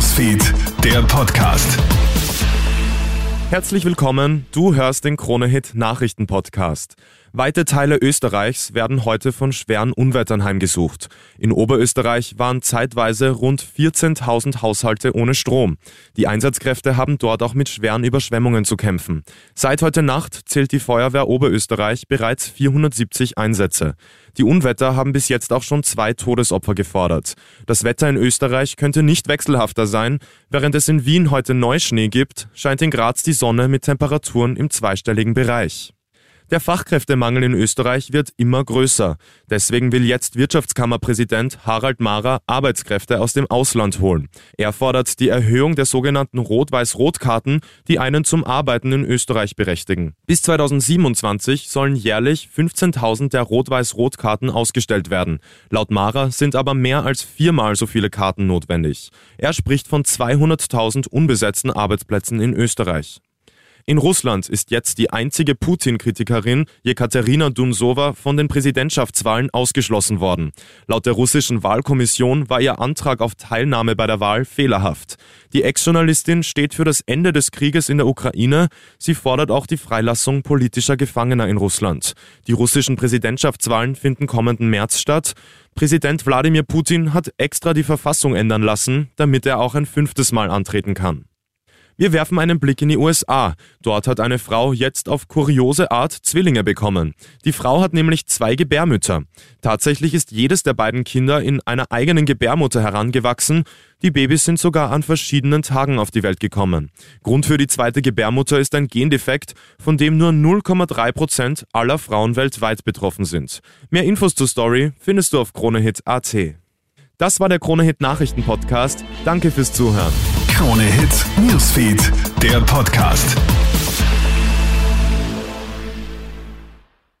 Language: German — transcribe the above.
Newsfeed, der Podcast. Herzlich willkommen, du hörst den Kronehit Nachrichten Podcast. Weite Teile Österreichs werden heute von schweren Unwettern heimgesucht. In Oberösterreich waren zeitweise rund 14.000 Haushalte ohne Strom. Die Einsatzkräfte haben dort auch mit schweren Überschwemmungen zu kämpfen. Seit heute Nacht zählt die Feuerwehr Oberösterreich bereits 470 Einsätze. Die Unwetter haben bis jetzt auch schon zwei Todesopfer gefordert. Das Wetter in Österreich könnte nicht wechselhafter sein. Während es in Wien heute Neuschnee gibt, scheint in Graz die Sonne mit Temperaturen im zweistelligen Bereich. Der Fachkräftemangel in Österreich wird immer größer. Deswegen will jetzt Wirtschaftskammerpräsident Harald Mara Arbeitskräfte aus dem Ausland holen. Er fordert die Erhöhung der sogenannten Rot-Weiß-Rot-Karten, die einen zum Arbeiten in Österreich berechtigen. Bis 2027 sollen jährlich 15.000 der Rot-Weiß-Rot-Karten ausgestellt werden. Laut Mara sind aber mehr als viermal so viele Karten notwendig. Er spricht von 200.000 unbesetzten Arbeitsplätzen in Österreich. In Russland ist jetzt die einzige Putin-Kritikerin Jekaterina Dunsowa von den Präsidentschaftswahlen ausgeschlossen worden. Laut der russischen Wahlkommission war ihr Antrag auf Teilnahme bei der Wahl fehlerhaft. Die Ex-Journalistin steht für das Ende des Krieges in der Ukraine. Sie fordert auch die Freilassung politischer Gefangener in Russland. Die russischen Präsidentschaftswahlen finden kommenden März statt. Präsident Wladimir Putin hat extra die Verfassung ändern lassen, damit er auch ein fünftes Mal antreten kann. Wir werfen einen Blick in die USA. Dort hat eine Frau jetzt auf kuriose Art Zwillinge bekommen. Die Frau hat nämlich zwei Gebärmütter. Tatsächlich ist jedes der beiden Kinder in einer eigenen Gebärmutter herangewachsen. Die Babys sind sogar an verschiedenen Tagen auf die Welt gekommen. Grund für die zweite Gebärmutter ist ein Gendefekt, von dem nur 0,3 Prozent aller Frauen weltweit betroffen sind. Mehr Infos zur Story findest du auf KroneHit.at. Das war der KroneHit Nachrichten Podcast. Danke fürs Zuhören. Krone Hit Newsfeed, der Podcast.